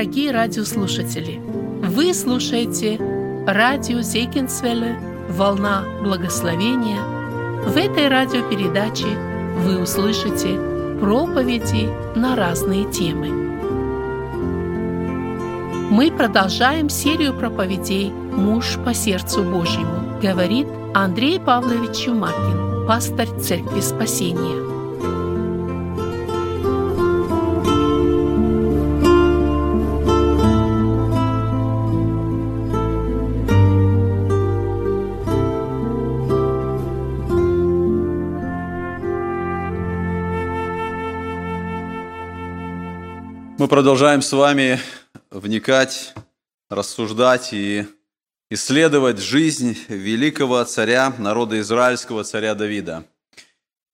дорогие радиослушатели! Вы слушаете радио Зейкинсвелле «Волна благословения». В этой радиопередаче вы услышите проповеди на разные темы. Мы продолжаем серию проповедей «Муж по сердцу Божьему», говорит Андрей Павлович Чумакин, пастор Церкви Спасения. Продолжаем с вами вникать, рассуждать и исследовать жизнь великого царя народа израильского, царя Давида.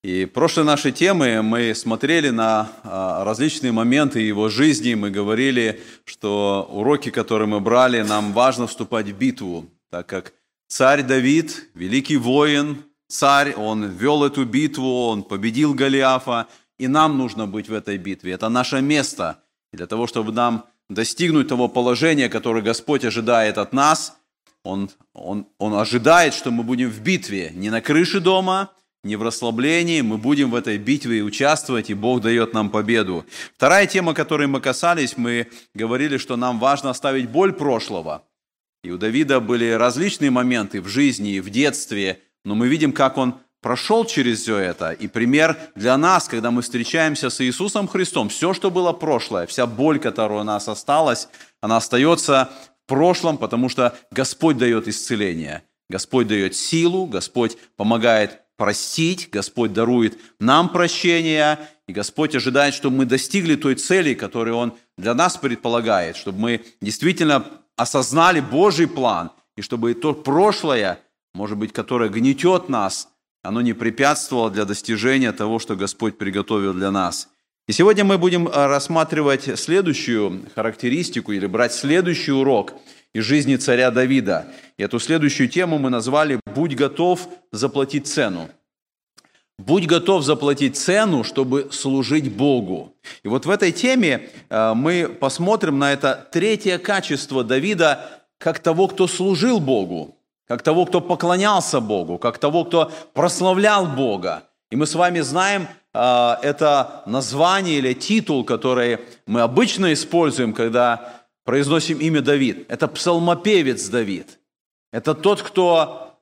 И прошлой нашей темы мы смотрели на а, различные моменты его жизни, мы говорили, что уроки, которые мы брали, нам важно вступать в битву, так как царь Давид, великий воин, царь, он вел эту битву, он победил Голиафа, и нам нужно быть в этой битве. Это наше место – и для того, чтобы нам достигнуть того положения, которое Господь ожидает от нас, Он, он, он ожидает, что мы будем в битве, не на крыше дома, не в расслаблении, мы будем в этой битве участвовать, и Бог дает нам победу. Вторая тема, которой мы касались, мы говорили, что нам важно оставить боль прошлого. И у Давида были различные моменты в жизни и в детстве, но мы видим, как он прошел через все это. И пример для нас, когда мы встречаемся с Иисусом Христом, все, что было прошлое, вся боль, которая у нас осталась, она остается в прошлом, потому что Господь дает исцеление. Господь дает силу, Господь помогает простить, Господь дарует нам прощение, и Господь ожидает, чтобы мы достигли той цели, которую Он для нас предполагает, чтобы мы действительно осознали Божий план, и чтобы то прошлое, может быть, которое гнетет нас – оно не препятствовало для достижения того, что Господь приготовил для нас. И сегодня мы будем э, рассматривать следующую характеристику или брать следующий урок из жизни царя Давида. И эту следующую тему мы назвали «Будь готов заплатить цену». Будь готов заплатить цену, чтобы служить Богу. И вот в этой теме э, мы посмотрим на это третье качество Давида как того, кто служил Богу как того, кто поклонялся Богу, как того, кто прославлял Бога. И мы с вами знаем э, это название или титул, который мы обычно используем, когда произносим имя Давид. Это псалмопевец Давид. Это тот, кто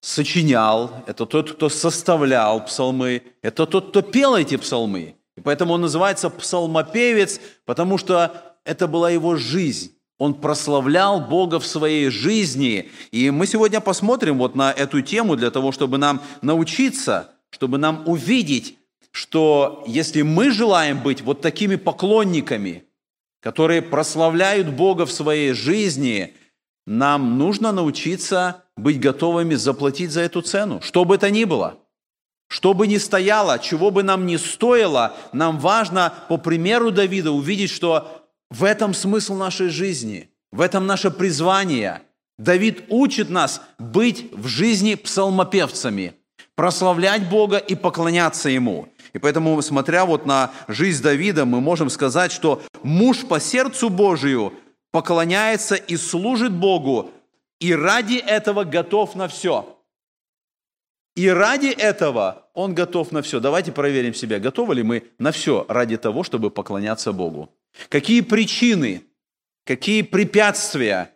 сочинял, это тот, кто составлял псалмы, это тот, кто пел эти псалмы. И поэтому он называется псалмопевец, потому что это была его жизнь. Он прославлял Бога в своей жизни. И мы сегодня посмотрим вот на эту тему для того, чтобы нам научиться, чтобы нам увидеть, что если мы желаем быть вот такими поклонниками, которые прославляют Бога в своей жизни, нам нужно научиться быть готовыми заплатить за эту цену, что бы это ни было. Что бы ни стояло, чего бы нам ни стоило, нам важно, по примеру Давида, увидеть, что в этом смысл нашей жизни, в этом наше призвание. Давид учит нас быть в жизни псалмопевцами, прославлять Бога и поклоняться Ему. И поэтому, смотря вот на жизнь Давида, мы можем сказать, что муж по сердцу Божию поклоняется и служит Богу, и ради этого готов на все. И ради этого он готов на все. Давайте проверим себя, готовы ли мы на все ради того, чтобы поклоняться Богу. Какие причины, какие препятствия,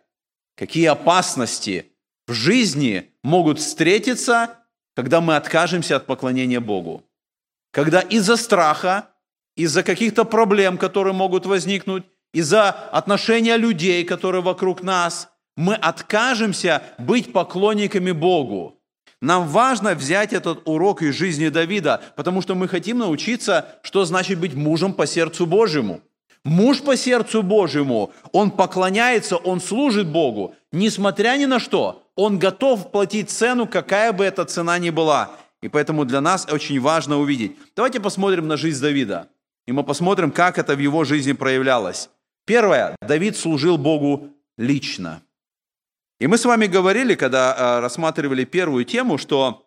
какие опасности в жизни могут встретиться, когда мы откажемся от поклонения Богу? Когда из-за страха, из-за каких-то проблем, которые могут возникнуть, из-за отношения людей, которые вокруг нас, мы откажемся быть поклонниками Богу. Нам важно взять этот урок из жизни Давида, потому что мы хотим научиться, что значит быть мужем по сердцу Божьему. Муж по сердцу Божьему, он поклоняется, он служит Богу, несмотря ни на что. Он готов платить цену, какая бы эта цена ни была. И поэтому для нас очень важно увидеть. Давайте посмотрим на жизнь Давида. И мы посмотрим, как это в его жизни проявлялось. Первое. Давид служил Богу лично. И мы с вами говорили, когда э, рассматривали первую тему, что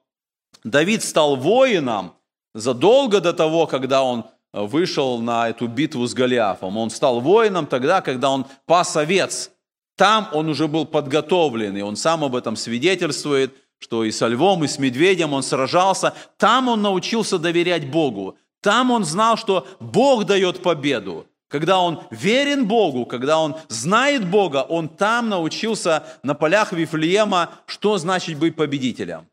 Давид стал воином задолго до того, когда он вышел на эту битву с Голиафом. Он стал воином тогда, когда он пас овец. Там он уже был подготовлен, и он сам об этом свидетельствует, что и со львом, и с медведем он сражался. Там он научился доверять Богу. Там он знал, что Бог дает победу. Когда он верен Богу, когда он знает Бога, он там научился на полях Вифлеема, что значит быть победителем.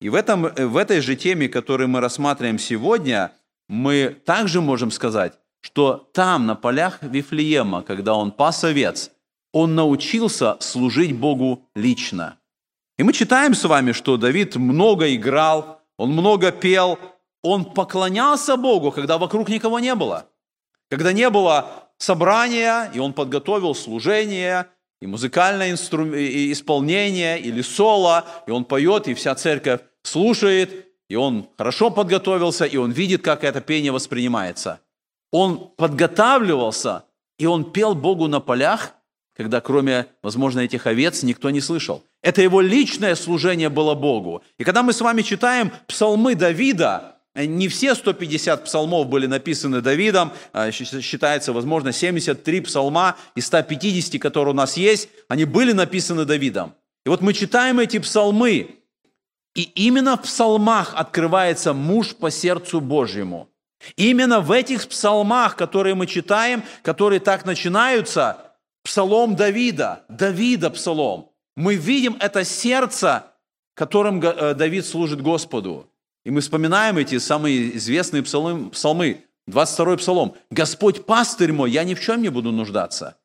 И в, этом, в этой же теме, которую мы рассматриваем сегодня, мы также можем сказать, что там, на полях Вифлеема, когда он пас овец, он научился служить Богу лично. И мы читаем с вами, что Давид много играл, он много пел, он поклонялся Богу, когда вокруг никого не было – когда не было собрания, и он подготовил служение, и музыкальное инстру... и исполнение, или соло, и он поет, и вся церковь слушает, и он хорошо подготовился, и он видит, как это пение воспринимается. Он подготавливался, и он пел Богу на полях, когда кроме, возможно, этих овец никто не слышал. Это его личное служение было Богу. И когда мы с вами читаем псалмы Давида, не все 150 псалмов были написаны Давидом, а, считается, возможно, 73 псалма из 150, которые у нас есть, они были написаны Давидом. И вот мы читаем эти псалмы, и именно в псалмах открывается муж по сердцу Божьему. Именно в этих псалмах, которые мы читаем, которые так начинаются, псалом Давида, Давида псалом, мы видим это сердце, которым э, Давид служит Господу. И мы вспоминаем эти самые известные псалмы, псалмы 22 псалом. «Господь пастырь мой, я ни в чем не буду нуждаться».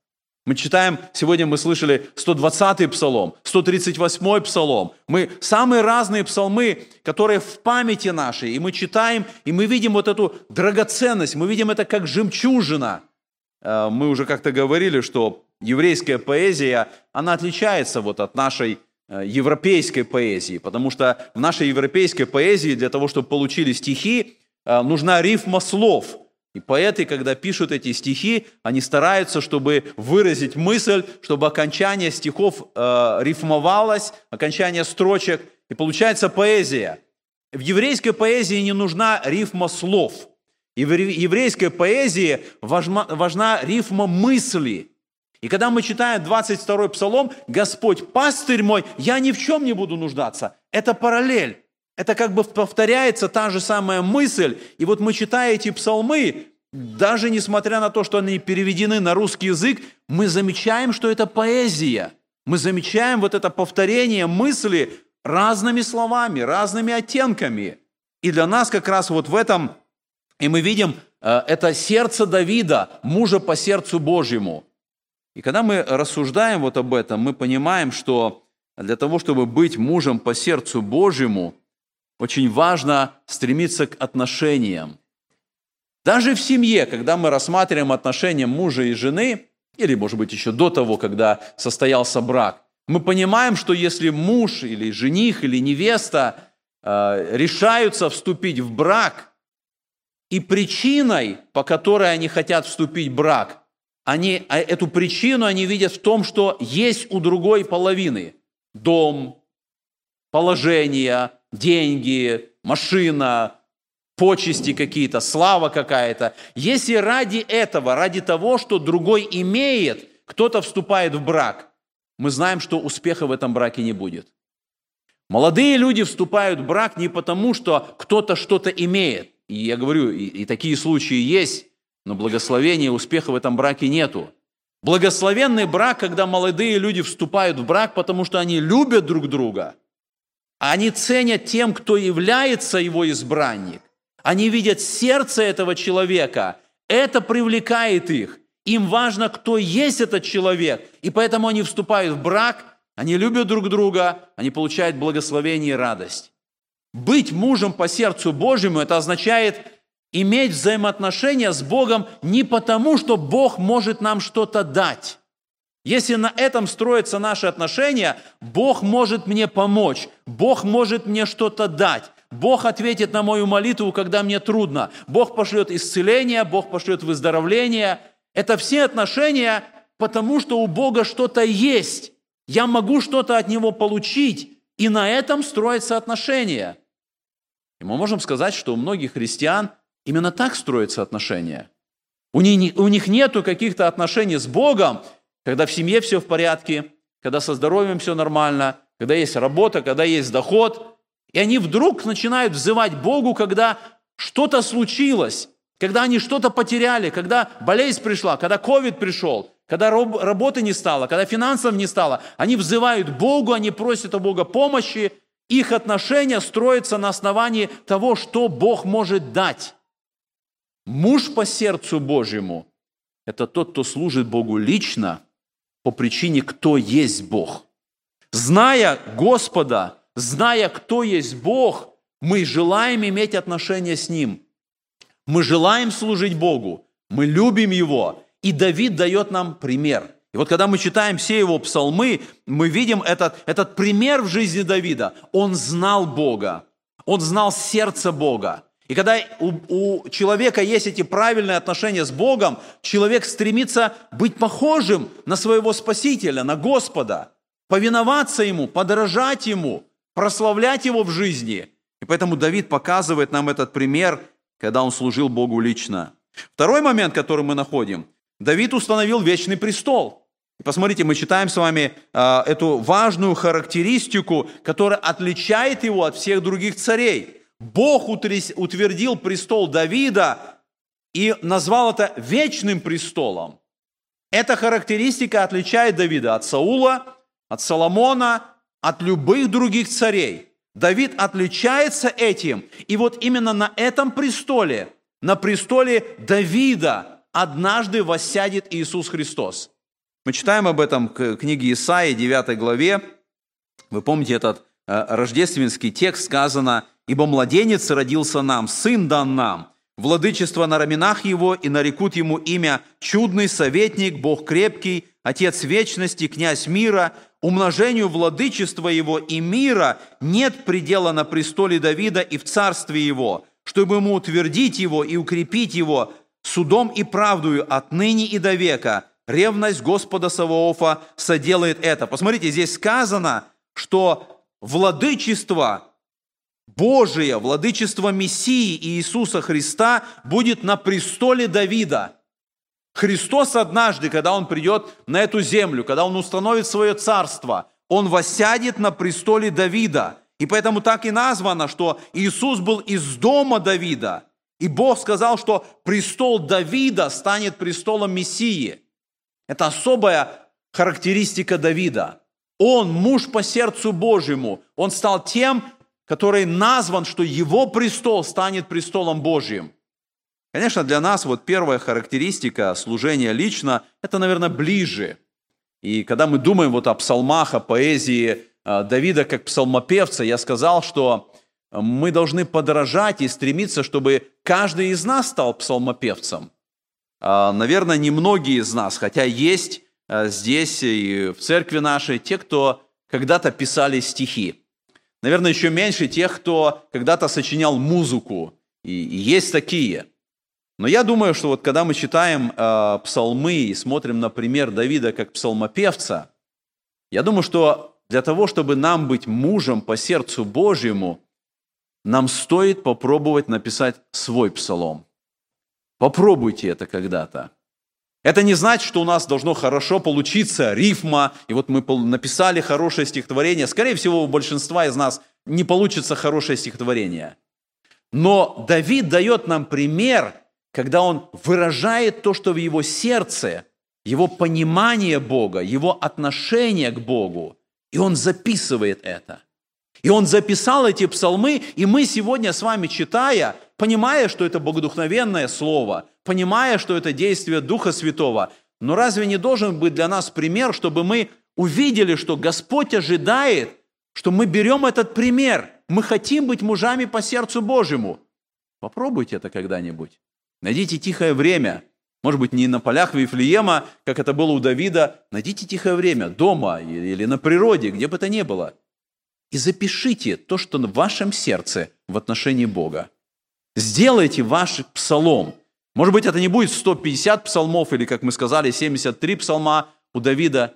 Мы читаем, сегодня мы слышали 120-й псалом, 138-й псалом. Мы самые разные псалмы, которые в памяти нашей. И мы читаем, и мы видим вот эту драгоценность, мы видим это как жемчужина. Э, мы уже как-то говорили, что еврейская поэзия, она отличается вот от нашей Э, европейской поэзии, потому что в нашей европейской поэзии для того, чтобы получили стихи, э, нужна рифма слов. И поэты, когда пишут эти стихи, они стараются, чтобы выразить мысль, чтобы окончание стихов э, рифмовалось, окончание строчек, и получается поэзия. В еврейской поэзии не нужна рифма слов. И в еврейской поэзии важна, важна рифма мысли. И когда мы читаем 22-й псалом, «Господь, пастырь мой, я ни в чем не буду нуждаться», это параллель. Это как бы повторяется та же самая мысль. И вот мы читая эти псалмы, даже несмотря на то, что они переведены на русский язык, мы замечаем, что это поэзия. Мы замечаем вот это повторение мысли разными словами, разными оттенками. И для нас как раз вот в этом, и мы видим, э, это сердце Давида, мужа по сердцу Божьему – и когда мы рассуждаем вот об этом, мы понимаем, что для того, чтобы быть мужем по сердцу Божьему, очень важно стремиться к отношениям. Даже в семье, когда мы рассматриваем отношения мужа и жены, или, может быть, еще до того, когда состоялся брак, мы понимаем, что если муж или жених или невеста э, решаются вступить в брак, и причиной, по которой они хотят вступить в брак, они, а эту причину они видят в том, что есть у другой половины дом, положение, деньги, машина, почести какие-то, слава какая-то. Если ради этого, ради того, что другой имеет, кто-то вступает в брак, мы знаем, что успеха в этом браке не будет. Молодые люди вступают в брак не потому, что кто-то что-то имеет. И я говорю, и, и такие случаи есть. Но благословения, успеха в этом браке нету. Благословенный брак, когда молодые люди вступают в брак, потому что они любят друг друга. Они ценят тем, кто является его избранник. Они видят сердце этого человека. Это привлекает их. Им важно, кто есть этот человек. И поэтому они вступают в брак, они любят друг друга, они получают благословение и радость. Быть мужем по сердцу Божьему – это означает иметь взаимоотношения с Богом не потому, что Бог может нам что-то дать. Если на этом строятся наши отношения, Бог может мне помочь, Бог может мне что-то дать, Бог ответит на мою молитву, когда мне трудно, Бог пошлет исцеление, Бог пошлет выздоровление. Это все отношения, потому что у Бога что-то есть. Я могу что-то от Него получить, и на этом строятся отношения. И мы можем сказать, что у многих христиан Именно так строятся отношения. У них, у нету каких-то отношений с Богом, когда в семье все в порядке, когда со здоровьем все нормально, когда есть работа, когда есть доход. И они вдруг начинают взывать Богу, когда что-то случилось, когда они что-то потеряли, когда болезнь пришла, когда ковид пришел, когда работы не стало, когда финансов не стало. Они взывают Богу, они просят у Бога помощи. Их отношения строятся на основании того, что Бог может дать. Муж по сердцу Божьему – это тот, кто служит Богу лично по причине, кто есть Бог. Зная Господа, зная, кто есть Бог, мы желаем иметь отношения с Ним – мы желаем служить Богу, мы любим Его, и Давид дает нам пример. И вот когда мы читаем все его псалмы, мы видим этот, этот пример в жизни Давида. Он знал Бога, он знал сердце Бога. И когда у, у человека есть эти правильные отношения с Богом, человек стремится быть похожим на своего Спасителя, на Господа, повиноваться Ему, подражать Ему, прославлять Его в жизни. И поэтому Давид показывает нам этот пример когда он служил Богу лично. Второй момент, который мы находим. Давид установил вечный престол. Посмотрите, мы читаем с вами э, эту важную характеристику, которая отличает его от всех других царей. Бог утвердил престол Давида и назвал это вечным престолом. Эта характеристика отличает Давида от Саула, от Соломона, от любых других царей – Давид отличается этим. И вот именно на этом престоле, на престоле Давида однажды воссядет Иисус Христос. Мы читаем об этом в книге Исаии, 9 главе. Вы помните этот э, рождественский текст, сказано, «Ибо младенец родился нам, сын дан нам, владычество на раменах его, и нарекут ему имя чудный советник, Бог крепкий, Отец вечности, князь мира, умножению владычества его и мира нет предела на престоле Давида и в царстве его, чтобы ему утвердить его и укрепить его судом и правдою отныне и до века. Ревность Господа Саваофа соделает это. Посмотрите, здесь сказано, что владычество Божие, владычество Мессии Иисуса Христа будет на престоле Давида – Христос однажды, когда Он придет на эту землю, когда Он установит свое царство, Он восядет на престоле Давида. И поэтому так и названо, что Иисус был из дома Давида. И Бог сказал, что престол Давида станет престолом Мессии. Это особая характеристика Давида. Он муж по сердцу Божьему. Он стал тем, который назван, что его престол станет престолом Божьим. Конечно, для нас вот первая характеристика служения лично – это, наверное, ближе. И когда мы думаем вот о псалмах, о поэзии э, Давида как псалмопевца, я сказал, что мы должны подражать и стремиться, чтобы каждый из нас стал псалмопевцем. А, наверное, немногие из нас, хотя есть э, здесь и в церкви нашей те, кто когда-то писали стихи. Наверное, еще меньше тех, кто когда-то сочинял музыку. И есть такие – но я думаю, что вот когда мы читаем э, псалмы и смотрим на пример Давида как псалмопевца, я думаю, что для того, чтобы нам быть мужем по сердцу Божьему, нам стоит попробовать написать свой псалом. Попробуйте это когда-то. Это не значит, что у нас должно хорошо получиться рифма, и вот мы написали хорошее стихотворение. Скорее всего, у большинства из нас не получится хорошее стихотворение. Но Давид дает нам пример – когда он выражает то, что в его сердце, его понимание Бога, его отношение к Богу, и он записывает это. И он записал эти псалмы, и мы сегодня с вами, читая, понимая, что это богодухновенное слово, понимая, что это действие Духа Святого, но разве не должен быть для нас пример, чтобы мы увидели, что Господь ожидает, что мы берем этот пример, мы хотим быть мужами по сердцу Божьему. Попробуйте это когда-нибудь. Найдите тихое время. Может быть, не на полях Вифлеема, как это было у Давида. Найдите тихое время дома или на природе, где бы то ни было. И запишите то, что в вашем сердце в отношении Бога. Сделайте ваш псалом. Может быть, это не будет 150 псалмов или, как мы сказали, 73 псалма у Давида.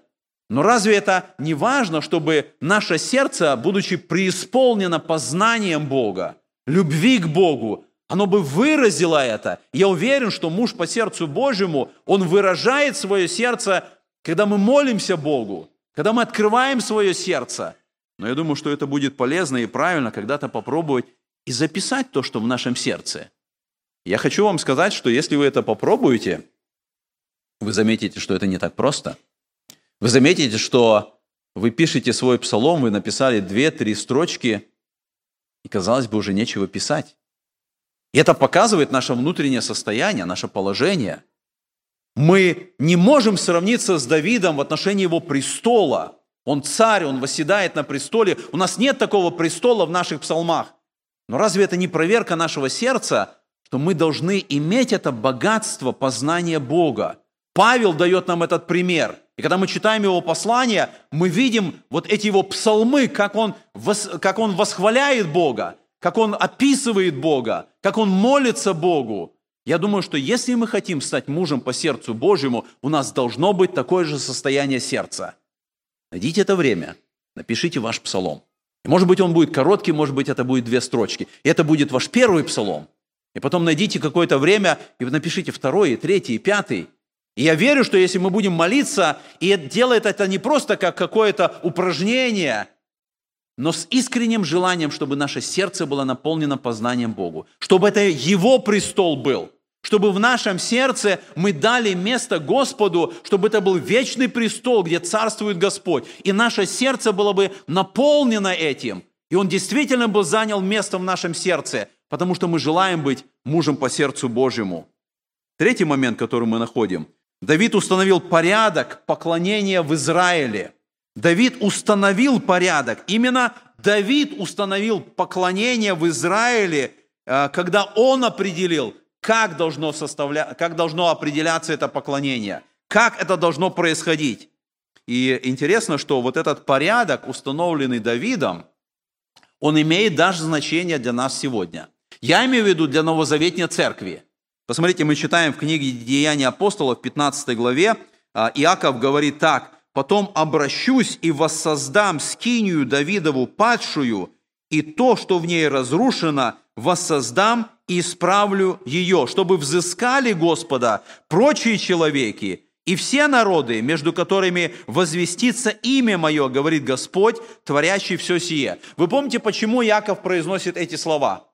Но разве это не важно, чтобы наше сердце, будучи преисполнено познанием Бога, любви к Богу, оно бы выразило это. Я уверен, что муж по сердцу Божьему, он выражает свое сердце, когда мы молимся Богу, когда мы открываем свое сердце. Но я думаю, что это будет полезно и правильно когда-то попробовать и записать то, что в нашем сердце. Я хочу вам сказать, что если вы это попробуете, вы заметите, что это не так просто. Вы заметите, что вы пишете свой псалом, вы написали две-три строчки, и, казалось бы, уже нечего писать. И это показывает наше внутреннее состояние, наше положение. Мы не можем сравниться с Давидом в отношении его престола. Он царь, он восседает на престоле. У нас нет такого престола в наших псалмах. Но разве это не проверка нашего сердца, что мы должны иметь это богатство познания Бога? Павел дает нам этот пример. И когда мы читаем его послание, мы видим вот эти его псалмы, как он, как он восхваляет Бога, как он описывает Бога, как он молится Богу. Я думаю, что если мы хотим стать мужем по сердцу Божьему, у нас должно быть такое же состояние сердца. Найдите это время, напишите ваш псалом. может быть, он будет короткий, может быть, это будет две строчки. И это будет ваш первый псалом. И потом найдите какое-то время и напишите второй, и третий, пятый. И я верю, что если мы будем молиться, и делает это не просто как какое-то упражнение, но с искренним желанием, чтобы наше сердце было наполнено познанием Богу, чтобы это Его престол был, чтобы в нашем сердце мы дали место Господу, чтобы это был вечный престол, где царствует Господь, и наше сердце было бы наполнено этим, и Он действительно бы занял место в нашем сердце, потому что мы желаем быть мужем по сердцу Божьему. Третий момент, который мы находим. Давид установил порядок поклонения в Израиле – Давид установил порядок. Именно Давид установил поклонение в Израиле, э, когда он определил, как должно, составля... как должно определяться это поклонение, как это должно происходить. И интересно, что вот этот порядок, установленный Давидом, он имеет даже значение для нас сегодня. Я имею в виду для новозаветней церкви. Посмотрите, мы читаем в книге «Деяния апостолов» в 15 главе, э, Иаков говорит так, Потом обращусь и воссоздам скинию Давидову падшую, и то, что в ней разрушено, воссоздам и исправлю ее, чтобы взыскали Господа прочие человеки и все народы, между которыми возвестится имя мое, говорит Господь, творящий все сие. Вы помните, почему Яков произносит эти слова?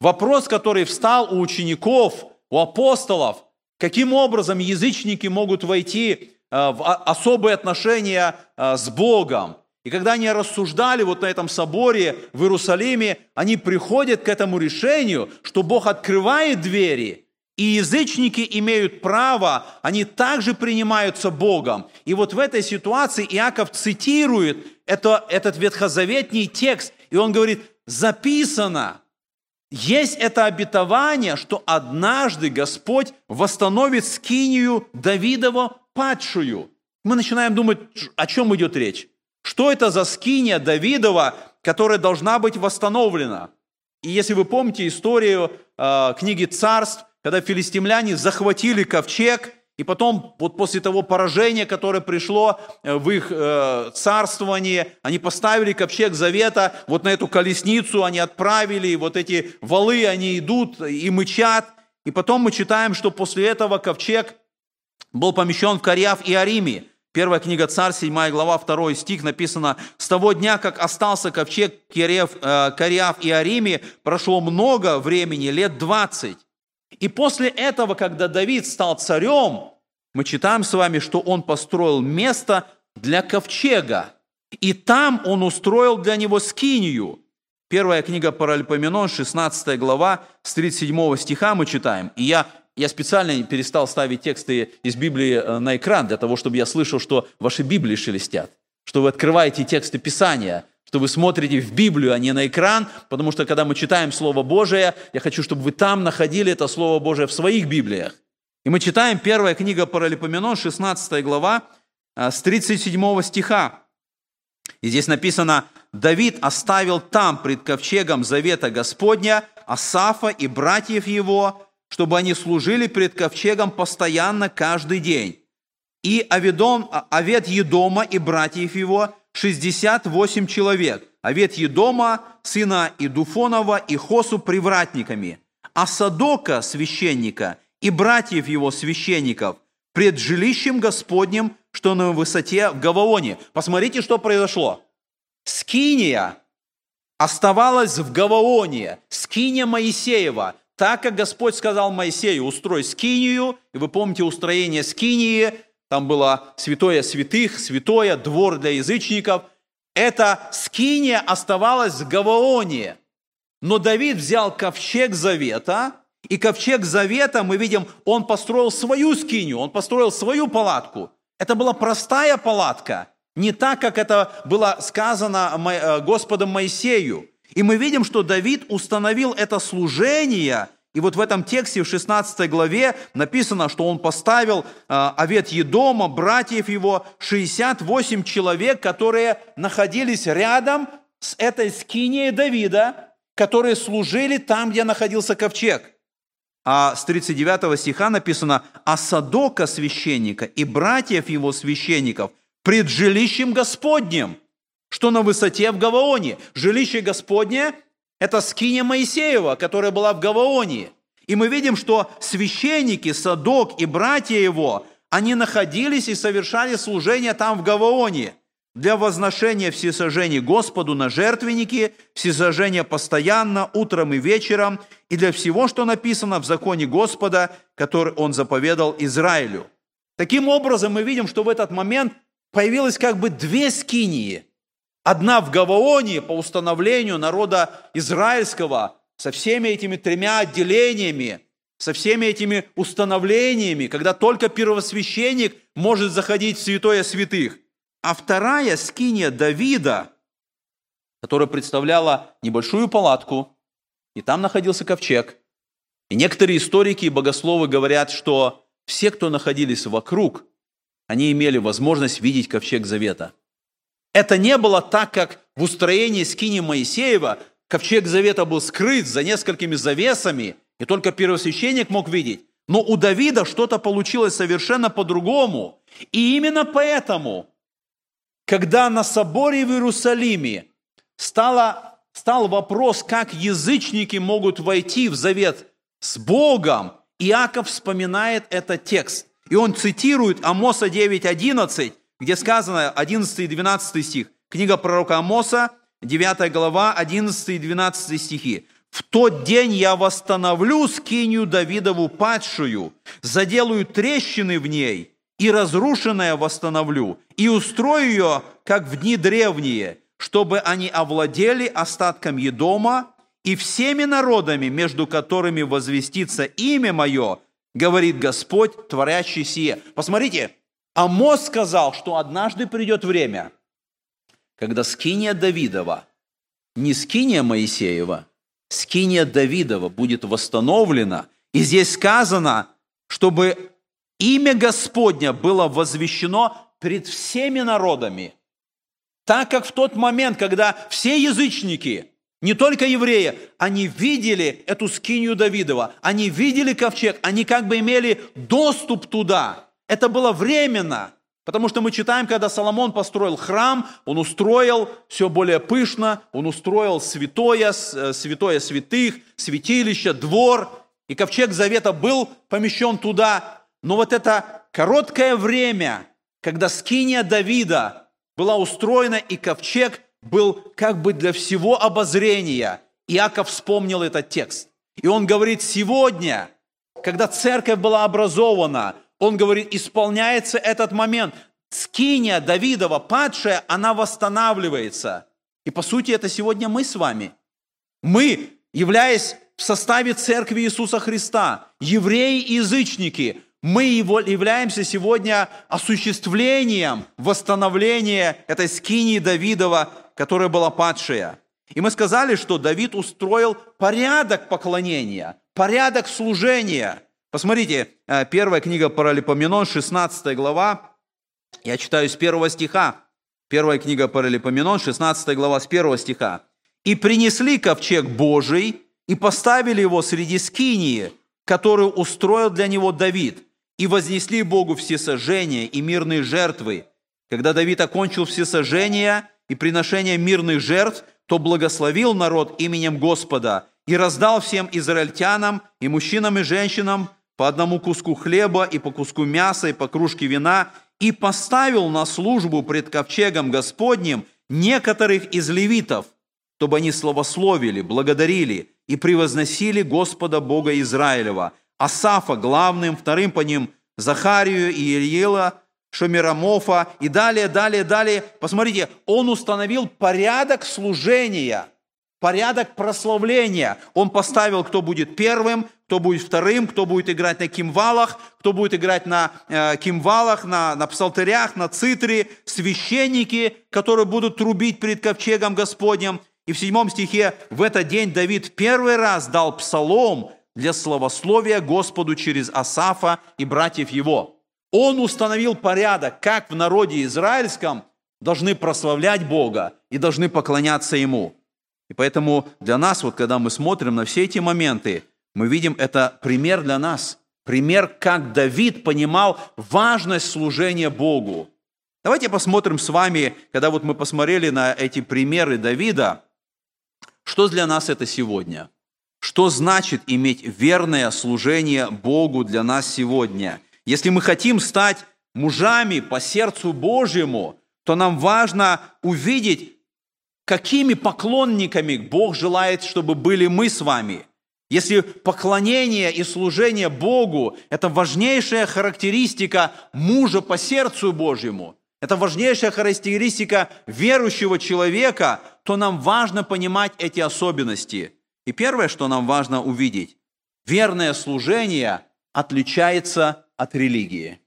Вопрос, который встал у учеников, у апостолов, каким образом язычники могут войти Э, в особые отношения э, с Богом. И когда они рассуждали вот на этом соборе в Иерусалиме, они приходят к этому решению, что Бог открывает двери, и язычники имеют право, они также принимаются Богом. И вот в этой ситуации Иаков цитирует это, этот ветхозаветний текст, и он говорит, записано, есть это обетование, что однажды Господь восстановит скинию Давидова падшую. Мы начинаем думать, о чем идет речь. Что это за скиния Давидова, которая должна быть восстановлена? И если вы помните историю э, книги царств, когда филистимляне захватили ковчег, и потом, вот после того поражения, которое пришло э, в их э, царствование, они поставили ковчег завета, вот на эту колесницу они отправили, вот эти валы, они идут и мычат. И потом мы читаем, что после этого ковчег был помещен в Карьяв и Ариме. Первая книга Царь, 7 глава, 2 стих написано, «С того дня, как остался ковчег э, Карьяв и Ариме, прошло много времени, лет 20. И после этого, когда Давид стал царем, мы читаем с вами, что он построил место для ковчега. И там он устроил для него скинию. Первая книга Паральпоменон, 16 глава, с 37 стиха мы читаем. И я я специально перестал ставить тексты из Библии э, на экран, для того, чтобы я слышал, что ваши Библии шелестят, что вы открываете тексты Писания, что вы смотрите в Библию, а не на экран, потому что когда мы читаем Слово Божие, я хочу, чтобы вы там находили это Слово Божие в своих Библиях. И мы читаем первая книга Паралипоменон, 16 глава, э, с 37 стиха. И здесь написано, «Давид оставил там пред ковчегом завета Господня Асафа и братьев его, чтобы они служили перед ковчегом постоянно каждый день. И Аведом, Авет Едома и братьев его 68 человек. Авет Едома, сына Идуфонова и Хосу привратниками. а Садока, священника, и братьев его, священников, пред жилищем Господним, что на высоте в Гаваоне. Посмотрите, что произошло. Скиния оставалась в Гаваоне, скиния Моисеева, так как Господь сказал Моисею, устрой скинию, и вы помните устроение скинии, там было святое святых, святое, двор для язычников. Эта скиния оставалась в Гаваоне. Но Давид взял ковчег завета, и ковчег завета, мы видим, он построил свою скинию, он построил свою палатку. Это была простая палатка, не так, как это было сказано э, Господом Моисею. И мы видим, что Давид установил это служение, и вот в этом тексте, в 16 главе, написано, что он поставил э, овет Едома, братьев его, 68 человек, которые находились рядом с этой скинией Давида, которые служили там, где находился ковчег. А с 39 стиха написано, «А Садока священника и братьев его священников пред жилищем Господним, что на высоте в Гаваоне». Жилище Господне – это скиния Моисеева, которая была в Гаваоне. И мы видим, что священники, Садок и братья его, они находились и совершали служение там в Гаваоне – для возношения всесожжений Господу на жертвенники, всесожжения постоянно, утром и вечером, и для всего, что написано в законе Господа, который Он заповедал Израилю. Таким образом, мы видим, что в этот момент появилось как бы две скинии. Одна в Гаваоне по установлению народа израильского со всеми этими тремя отделениями, со всеми этими установлениями, когда только первосвященник может заходить в святое святых. А вторая скиния Давида, которая представляла небольшую палатку, и там находился ковчег. И некоторые историки и богословы говорят, что все, кто находились вокруг, они имели возможность видеть ковчег завета. Это не было так, как в устроении скини Моисеева ковчег завета был скрыт за несколькими завесами, и только первосвященник мог видеть. Но у Давида что-то получилось совершенно по-другому. И именно поэтому когда на соборе в Иерусалиме стало, стал вопрос, как язычники могут войти в завет с Богом, Иаков вспоминает этот текст. И он цитирует Амоса 9.11, где сказано 11 и 12 стих. Книга пророка Амоса, 9 глава, 11 и 12 стихи. «В тот день я восстановлю скинию Давидову падшую, заделаю трещины в ней, и разрушенное восстановлю, и устрою ее, как в дни древние, чтобы они овладели остатком Едома и всеми народами, между которыми возвестится имя мое, говорит Господь, творящий сие. Посмотрите, Амос сказал, что однажды придет время, когда скиния Давидова, не скиния Моисеева, скиния Давидова будет восстановлена. И здесь сказано, чтобы имя Господня было возвещено пред всеми народами. Так как в тот момент, когда все язычники, не только евреи, они видели эту скинию Давидова, они видели ковчег, они как бы имели доступ туда. Это было временно, потому что мы читаем, когда Соломон построил храм, он устроил все более пышно, он устроил святое, э, святое святых, святилище, двор, и ковчег завета был помещен туда, но вот это короткое время, когда скиния Давида была устроена и ковчег был как бы для всего обозрения, Иаков вспомнил этот текст. И он говорит, сегодня, когда церковь была образована, он говорит, исполняется этот момент. Скиния Давидова, падшая, она восстанавливается. И по сути это сегодня мы с вами. Мы, являясь в составе церкви Иисуса Христа, евреи и язычники, мы являемся сегодня осуществлением восстановления этой скинии Давидова, которая была падшая. И мы сказали, что Давид устроил порядок поклонения, порядок служения. Посмотрите, э, первая книга Паралипоменон, 16 глава, я читаю с первого стиха. Первая книга Паралипоменон, 16 глава, с первого стиха. «И принесли ковчег Божий, и поставили его среди скинии, которую устроил для него Давид, и вознесли Богу все сожжения и мирные жертвы. Когда Давид окончил все сожжения и приношения мирных жертв, то благословил народ именем Господа и раздал всем израильтянам, и мужчинам, и женщинам по одному куску хлеба, и по куску мяса, и по кружке вина, и поставил на службу пред ковчегом Господним некоторых из левитов, чтобы они славословили, благодарили и превозносили Господа Бога Израилева, Асафа главным, вторым по ним Захарию и Ильила, Шамирамофа и далее, далее, далее. Посмотрите, он установил порядок служения, порядок прославления. Он поставил, кто будет первым, кто будет вторым, кто будет играть на кимвалах, кто будет играть на э, кимвалах, на, на псалтерях, на цитре, священники, которые будут трубить перед ковчегом Господним. И в седьмом стихе в этот день Давид первый раз дал псалом для славословия Господу через Асафа и братьев его – он установил порядок, как в народе израильском должны прославлять Бога и должны поклоняться Ему. И поэтому для нас, вот когда мы смотрим на все эти моменты, мы видим это пример для нас, пример, как Давид понимал важность служения Богу. Давайте посмотрим с вами, когда вот мы посмотрели на эти примеры Давида, что для нас это сегодня? Что значит иметь верное служение Богу для нас сегодня – если мы хотим стать мужами по сердцу Божьему, то нам важно увидеть, какими поклонниками Бог желает, чтобы были мы с вами. Если поклонение и служение Богу – это важнейшая характеристика мужа по сердцу Божьему, это важнейшая характеристика верующего человека, то нам важно понимать эти особенности. И первое, что нам важно увидеть, верное служение отличается от религии.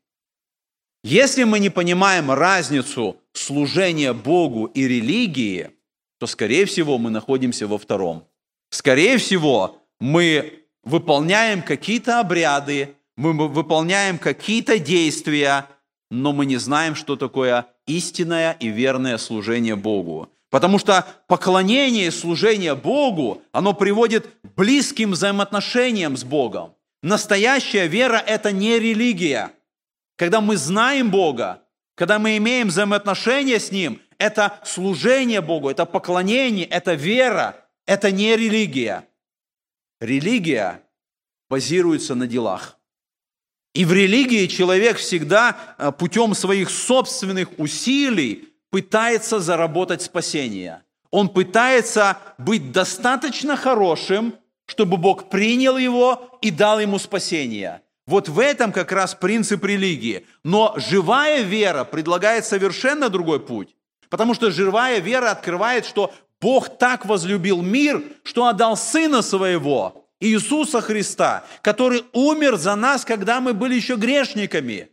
Если мы не понимаем разницу служения Богу и религии, то, скорее всего, мы находимся во втором. Скорее всего, мы выполняем какие-то обряды, мы выполняем какие-то действия, но мы не знаем, что такое истинное и верное служение Богу. Потому что поклонение и служение Богу, оно приводит к близким взаимоотношениям с Богом. Настоящая вера – это не религия. Когда мы знаем Бога, когда мы имеем взаимоотношения с Ним, это служение Богу, это поклонение, это вера, это не религия. Религия базируется на делах. И в религии человек всегда э, путем своих собственных усилий пытается заработать спасение. Он пытается быть достаточно хорошим, чтобы Бог принял его и дал ему спасение. Вот в этом как раз принцип религии. Но живая вера предлагает совершенно другой путь. Потому что живая вера открывает, что Бог так возлюбил мир, что отдал Сына Своего, Иисуса Христа, который умер за нас, когда мы были еще грешниками.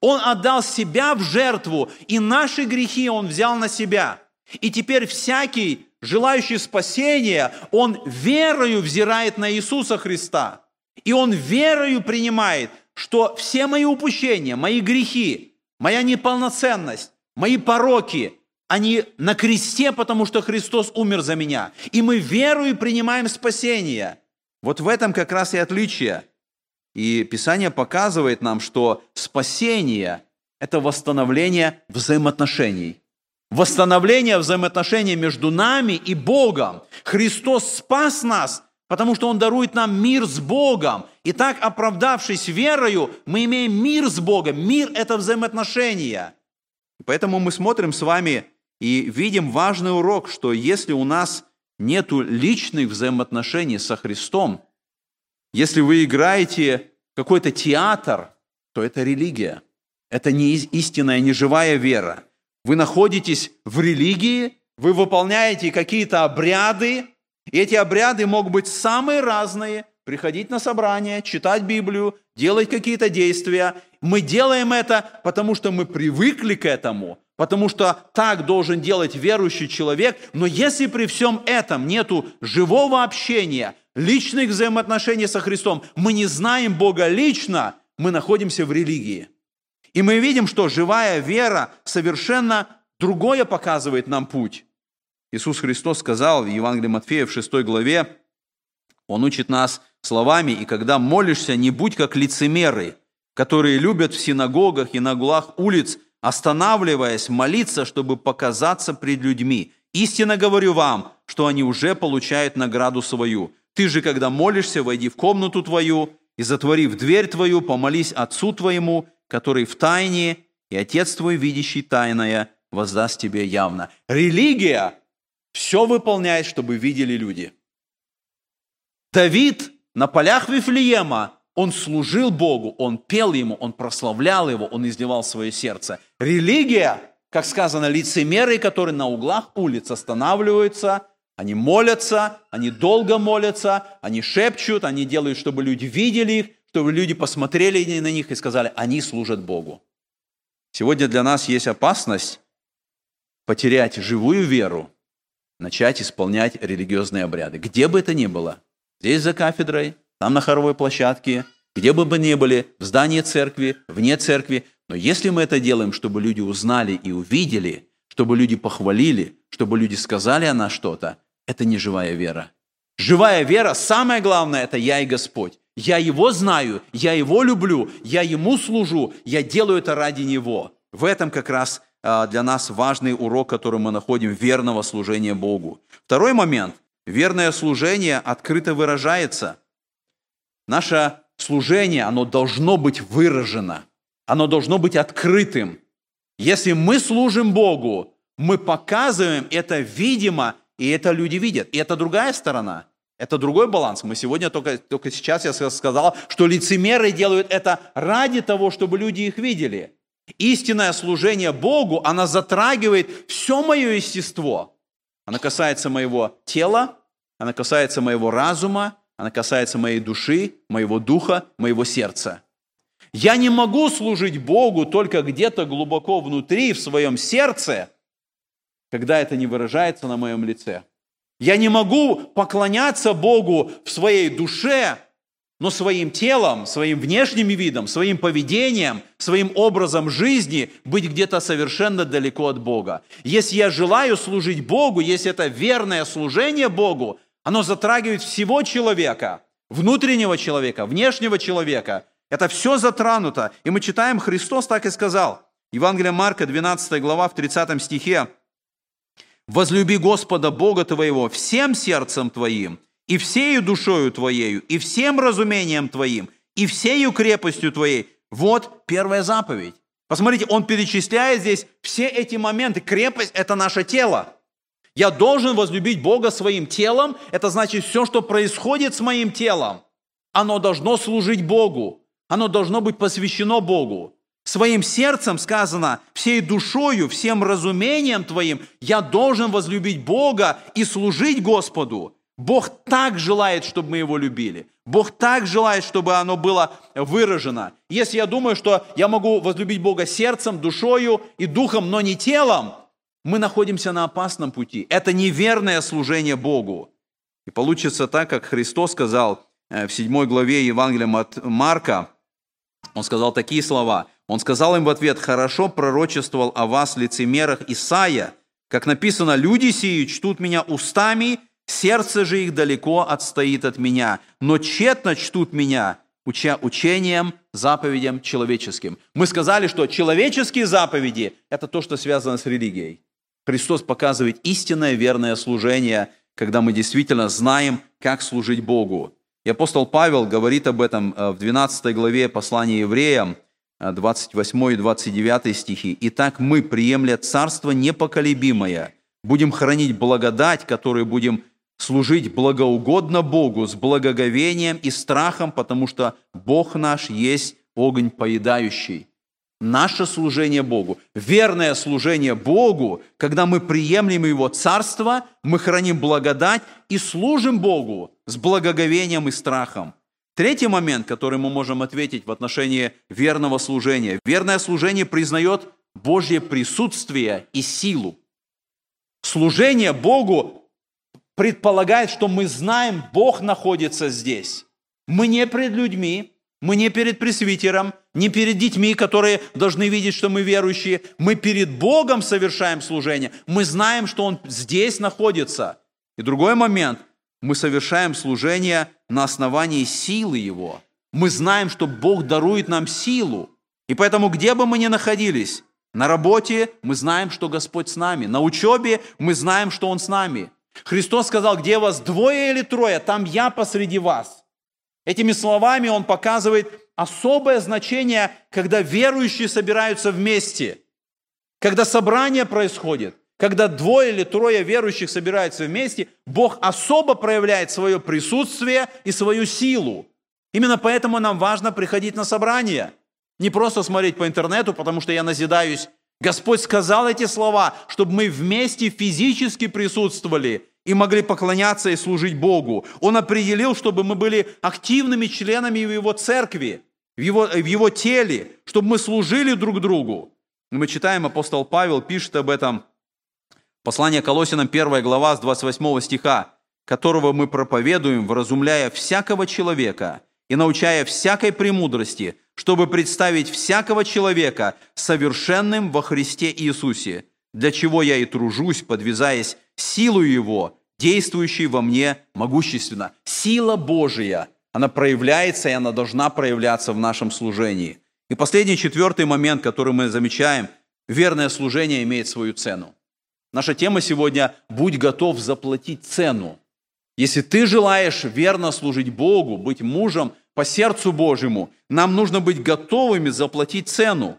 Он отдал себя в жертву, и наши грехи Он взял на себя. И теперь всякий, желающий спасения, он верою взирает на Иисуса Христа. И он верою принимает, что все мои упущения, мои грехи, моя неполноценность, мои пороки, они на кресте, потому что Христос умер за меня. И мы верою принимаем спасение. Вот в этом как раз и отличие. И Писание показывает нам, что спасение – это восстановление взаимоотношений – восстановление взаимоотношений между нами и Богом. Христос спас нас, потому что Он дарует нам мир с Богом. И так, оправдавшись верою, мы имеем мир с Богом. Мир – это взаимоотношения. Поэтому мы смотрим с вами и видим важный урок, что если у нас нет личных взаимоотношений со Христом, если вы играете какой-то театр, то это религия. Это не истинная, не живая вера. Вы находитесь в религии, вы выполняете какие-то обряды, и эти обряды могут быть самые разные. Приходить на собрание, читать Библию, делать какие-то действия. Мы делаем это, потому что мы привыкли к этому, потому что так должен делать верующий человек. Но если при всем этом нету живого общения, личных взаимоотношений со Христом, мы не знаем Бога лично, мы находимся в религии. И мы видим, что живая вера совершенно другое показывает нам путь. Иисус Христос сказал в Евангелии Матфея в 6 главе, Он учит нас словами, «И когда молишься, не будь как лицемеры, которые любят в синагогах и на углах улиц, останавливаясь, молиться, чтобы показаться пред людьми. Истинно говорю вам, что они уже получают награду свою. Ты же, когда молишься, войди в комнату твою и, затворив дверь твою, помолись Отцу твоему, который в тайне, и Отец твой, видящий тайное, воздаст тебе явно. Религия все выполняет, чтобы видели люди. Давид на полях Вифлеема, он служил Богу, он пел Ему, он прославлял Его, он изливал свое сердце. Религия, как сказано, лицемеры, которые на углах улиц останавливаются, они молятся, они долго молятся, они шепчут, они делают, чтобы люди видели их, чтобы люди посмотрели на них и сказали, они служат Богу. Сегодня для нас есть опасность потерять живую веру, начать исполнять религиозные обряды. Где бы это ни было, здесь за кафедрой, там на хоровой площадке, где бы мы ни были, в здании церкви, вне церкви. Но если мы это делаем, чтобы люди узнали и увидели, чтобы люди похвалили, чтобы люди сказали о нас что-то, это не живая вера. Живая вера, самое главное, это я и Господь. Я Его знаю, я Его люблю, я Ему служу, я делаю это ради Него. В этом как раз а, для нас важный урок, который мы находим верного служения Богу. Второй момент. Верное служение открыто выражается. Наше служение, оно должно быть выражено. Оно должно быть открытым. Если мы служим Богу, мы показываем это видимо, и это люди видят. И это другая сторона. Это другой баланс. Мы сегодня только, только сейчас я сказал, что лицемеры делают это ради того, чтобы люди их видели. Истинное служение Богу, она затрагивает все мое естество. Она касается моего тела, она касается моего разума, она касается моей души, моего духа, моего сердца. Я не могу служить Богу только где-то глубоко внутри, в своем сердце, когда это не выражается на моем лице. Я не могу поклоняться Богу в своей душе, но своим телом, своим внешним видом, своим поведением, своим образом жизни быть где-то совершенно далеко от Бога. Если я желаю служить Богу, если это верное служение Богу, оно затрагивает всего человека, внутреннего человека, внешнего человека. Это все затронуто. И мы читаем, Христос так и сказал. Евангелие Марка, 12 глава, в 30 стихе. «Возлюби Господа Бога твоего всем сердцем твоим, и всею душою твоею, и всем разумением твоим, и всею крепостью твоей. Вот первая заповедь. Посмотрите, он перечисляет здесь все эти моменты. Крепость – это наше тело. Я должен возлюбить Бога своим телом. Это значит, все, что происходит с моим телом, оно должно служить Богу. Оно должно быть посвящено Богу. Своим сердцем сказано, всей душою, всем разумением твоим я должен возлюбить Бога и служить Господу. Бог так желает, чтобы мы Его любили. Бог так желает, чтобы оно было выражено. Если я думаю, что я могу возлюбить Бога сердцем, душою и духом, но не телом, мы находимся на опасном пути. Это неверное служение Богу. И получится так, как Христос сказал э, в 7 главе Евангелия от Марка, он сказал такие слова. Он сказал им в ответ, «Хорошо пророчествовал о вас, лицемерах, Исаия, как написано, люди сии чтут меня устами, Сердце же их далеко отстоит от меня, но тщетно чтут меня, уча учением, заповедям человеческим. Мы сказали, что человеческие заповеди – это то, что связано с религией. Христос показывает истинное верное служение, когда мы действительно знаем, как служить Богу. И апостол Павел говорит об этом э, в 12 главе послания евреям, 28 и 29 стихи. «Итак мы, приемля царство непоколебимое, будем хранить благодать, которую будем служить благоугодно Богу с благоговением и страхом, потому что Бог наш есть огонь поедающий. Наше служение Богу, верное служение Богу, когда мы приемлем Его Царство, мы храним благодать и служим Богу с благоговением и страхом. Третий момент, который мы можем ответить в отношении верного служения. Верное служение признает Божье присутствие и силу. Служение Богу предполагает, что мы знаем, Бог находится здесь. Мы не перед людьми, мы не перед пресвитером, не перед детьми, которые должны видеть, что мы верующие. Мы перед Богом совершаем служение. Мы знаем, что Он здесь находится. И другой момент. Мы совершаем служение на основании силы Его. Мы знаем, что Бог дарует нам силу. И поэтому, где бы мы ни находились, на работе мы знаем, что Господь с нами. На учебе мы знаем, что Он с нами. Христос сказал, где вас двое или трое, там я посреди вас. Этими словами он показывает особое значение, когда верующие собираются вместе, когда собрание происходит, когда двое или трое верующих собираются вместе, Бог особо проявляет свое присутствие и свою силу. Именно поэтому нам важно приходить на собрание. Не просто смотреть по интернету, потому что я назидаюсь. Господь сказал эти слова, чтобы мы вместе физически присутствовали и могли поклоняться и служить Богу. Он определил, чтобы мы были активными членами в Его церкви, в Его, в его теле, чтобы мы служили друг другу. Мы читаем, апостол Павел пишет об этом Послание Колосинам 1 глава с 28 стиха, которого мы проповедуем, вразумляя всякого человека и научая всякой премудрости, чтобы представить всякого человека совершенным во Христе Иисусе, для чего я и тружусь, подвязаясь силу Его, действующей во мне могущественно. Сила Божия, она проявляется, и она должна проявляться в нашем служении. И последний, четвертый момент, который мы замечаем, верное служение имеет свою цену. Наша тема сегодня – будь готов заплатить цену. Если ты желаешь верно служить Богу, быть мужем по сердцу Божьему, нам нужно быть готовыми заплатить цену.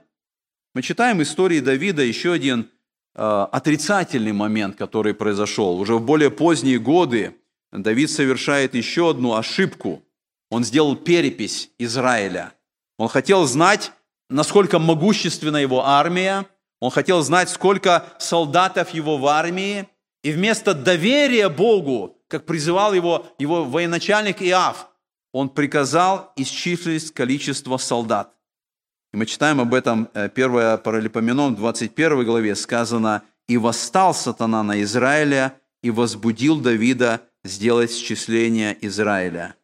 Мы читаем истории Давида, еще один отрицательный момент, который произошел. Уже в более поздние годы Давид совершает еще одну ошибку. Он сделал перепись Израиля. Он хотел знать, насколько могущественна его армия, он хотел знать, сколько солдатов его в армии. И вместо доверия Богу, как призывал его, его военачальник Иав, он приказал исчислить количество солдат. И мы читаем об этом 1 Паралипоменон, 21 главе сказано, «И восстал сатана на Израиля, и возбудил Давида сделать счисление Израиля».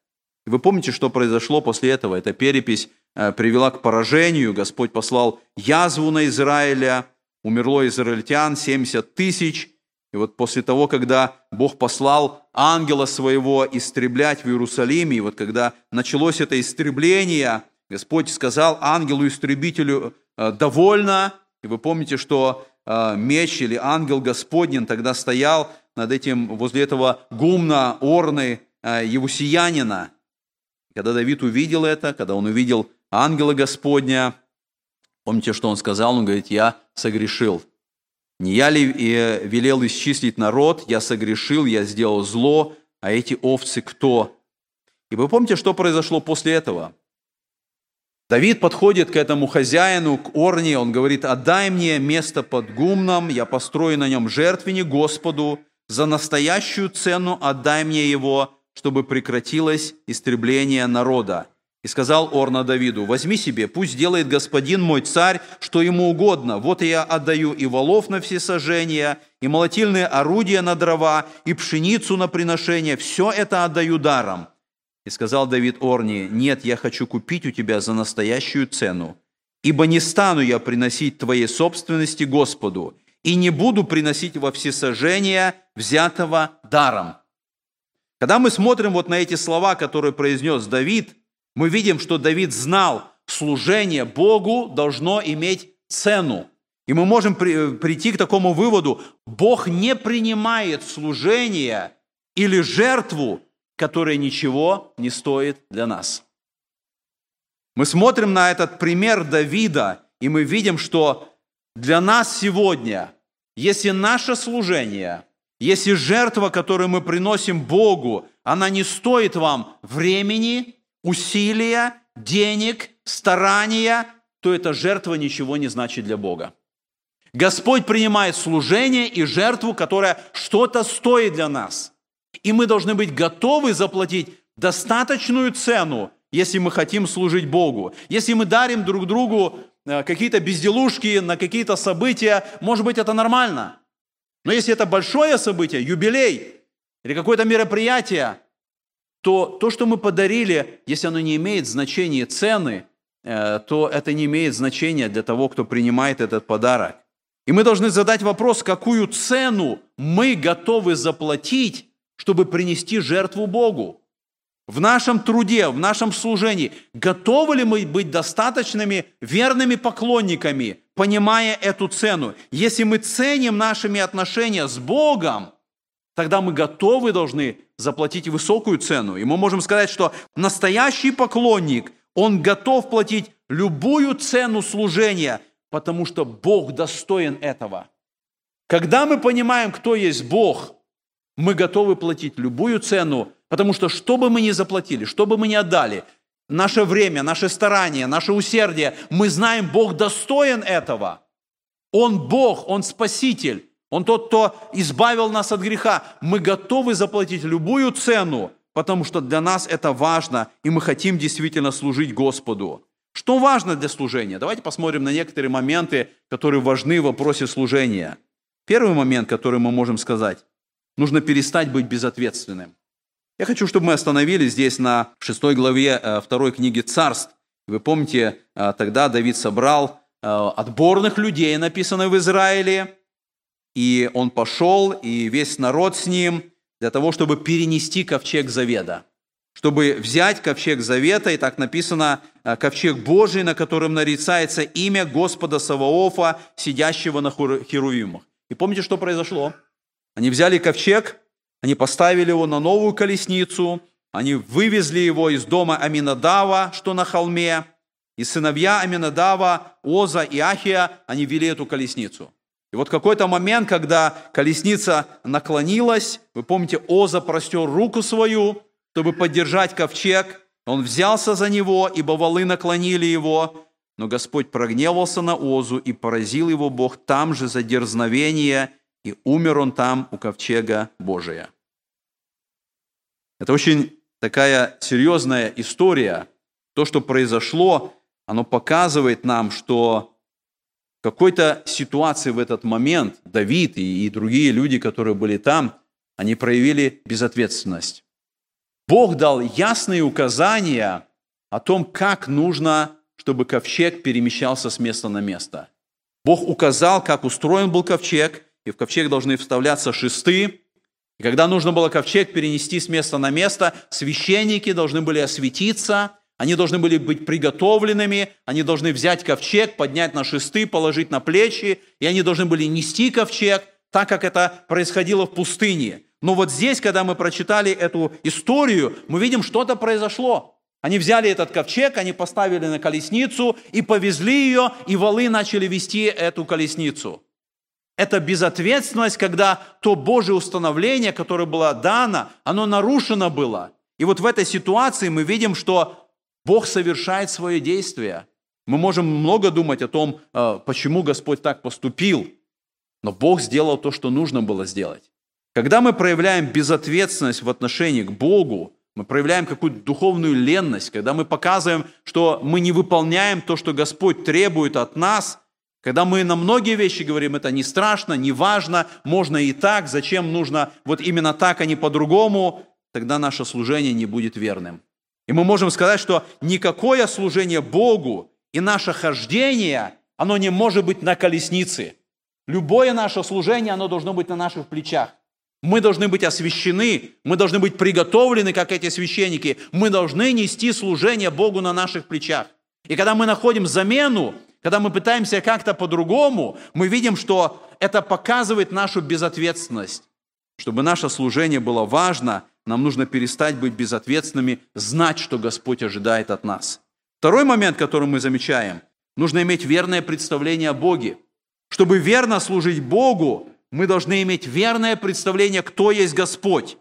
И вы помните, что произошло после этого? Эта перепись Э, привела к поражению. Господь послал язву на Израиля, умерло израильтян 70 тысяч. И вот после того, когда Бог послал ангела своего истреблять в Иерусалиме, и вот когда началось это истребление, Господь сказал ангелу-истребителю «Э, «довольно». И вы помните, что э, меч или ангел Господнин тогда стоял над этим, возле этого гумна Орны Евусиянина. Когда Давид увидел это, когда он увидел ангела Господня. Помните, что он сказал? Он говорит, я согрешил. Не я ли э, велел исчислить народ, я согрешил, я сделал зло, а эти овцы кто? И вы помните, что произошло после этого? Давид подходит к этому хозяину, к Орне, он говорит, отдай мне место под гумном, я построю на нем жертвенник Господу, за настоящую цену отдай мне его, чтобы прекратилось истребление народа. И сказал Орна Давиду, возьми себе, пусть делает господин мой царь, что ему угодно. Вот я отдаю и волов на все сожжения, и молотильные орудия на дрова, и пшеницу на приношение. Все это отдаю даром. И сказал Давид Орни, нет, я хочу купить у тебя за настоящую цену. Ибо не стану я приносить твоей собственности Господу, и не буду приносить во всесожжение взятого даром. Когда мы смотрим вот на эти слова, которые произнес Давид – мы видим, что Давид знал, служение Богу должно иметь цену. И мы можем прийти к такому выводу, Бог не принимает служение или жертву, которая ничего не стоит для нас. Мы смотрим на этот пример Давида, и мы видим, что для нас сегодня, если наше служение, если жертва, которую мы приносим Богу, она не стоит вам времени, усилия, денег, старания, то эта жертва ничего не значит для Бога. Господь принимает служение и жертву, которая что-то стоит для нас. И мы должны быть готовы заплатить достаточную цену, если мы хотим служить Богу. Если мы дарим друг другу э, какие-то безделушки на какие-то события, может быть, это нормально. Но если это большое событие, юбилей или какое-то мероприятие, то то, что мы подарили, если оно не имеет значения цены, э, то это не имеет значения для того, кто принимает этот подарок. И мы должны задать вопрос, какую цену мы готовы заплатить, чтобы принести жертву Богу. В нашем труде, в нашем служении, готовы ли мы быть достаточными верными поклонниками, понимая эту цену? Если мы ценим нашими отношения с Богом, тогда мы готовы должны заплатить высокую цену. И мы можем сказать, что настоящий поклонник, он готов платить любую цену служения, потому что Бог достоин этого. Когда мы понимаем, кто есть Бог, мы готовы платить любую цену, потому что что бы мы ни заплатили, что бы мы ни отдали, наше время, наше старание, наше усердие, мы знаем, Бог достоин этого. Он Бог, Он Спаситель. Он тот, кто избавил нас от греха. Мы готовы заплатить любую цену, потому что для нас это важно, и мы хотим действительно служить Господу. Что важно для служения? Давайте посмотрим на некоторые моменты, которые важны в вопросе служения. Первый момент, который мы можем сказать, нужно перестать быть безответственным. Я хочу, чтобы мы остановились здесь на 6 главе э, второй книги «Царств». Вы помните, э, тогда Давид собрал э, отборных людей, написано в Израиле, и он пошел, и весь народ с ним, для того, чтобы перенести ковчег завета. Чтобы взять ковчег завета, и так написано, ковчег Божий, на котором нарицается имя Господа Саваофа, сидящего на херувимах. И помните, что произошло? Они взяли ковчег, они поставили его на новую колесницу, они вывезли его из дома Аминадава, что на холме, и сыновья Аминадава, Оза и Ахия, они вели эту колесницу. И вот какой-то момент, когда колесница наклонилась, вы помните, Оза простер руку свою, чтобы поддержать ковчег. Он взялся за него, ибо валы наклонили его. Но Господь прогневался на Озу, и поразил его Бог там же за дерзновение, и умер он там у ковчега Божия. Это очень такая серьезная история. То, что произошло, оно показывает нам, что в какой-то ситуации в этот момент Давид и, и другие люди, которые были там, они проявили безответственность. Бог дал ясные указания о том, как нужно, чтобы ковчег перемещался с места на место. Бог указал, как устроен был ковчег, и в ковчег должны вставляться шесты. И когда нужно было ковчег перенести с места на место, священники должны были осветиться – они должны были быть приготовленными, они должны взять ковчег, поднять на шесты, положить на плечи, и они должны были нести ковчег, так как это происходило в пустыне. Но вот здесь, когда мы прочитали эту историю, мы видим, что-то произошло. Они взяли этот ковчег, они поставили на колесницу и повезли ее, и валы начали вести эту колесницу. Это безответственность, когда то Божье установление, которое было дано, оно нарушено было. И вот в этой ситуации мы видим, что Бог совершает свое действие. Мы можем много думать о том, э, почему Господь так поступил, но Бог сделал то, что нужно было сделать. Когда мы проявляем безответственность в отношении к Богу, мы проявляем какую-то духовную ленность, когда мы показываем, что мы не выполняем то, что Господь требует от нас, когда мы на многие вещи говорим, это не страшно, не важно, можно и так, зачем нужно вот именно так, а не по-другому, тогда наше служение не будет верным. И мы можем сказать, что никакое служение Богу и наше хождение, оно не может быть на колеснице. Любое наше служение, оно должно быть на наших плечах. Мы должны быть освящены, мы должны быть приготовлены, как эти священники. Мы должны нести служение Богу на наших плечах. И когда мы находим замену, когда мы пытаемся как-то по-другому, мы видим, что это показывает нашу безответственность. Чтобы наше служение было важно, нам нужно перестать быть безответственными, знать, что Господь ожидает от нас. Второй момент, который мы замечаем, нужно иметь верное представление о Боге. Чтобы верно служить Богу, мы должны иметь верное представление, кто есть Господь.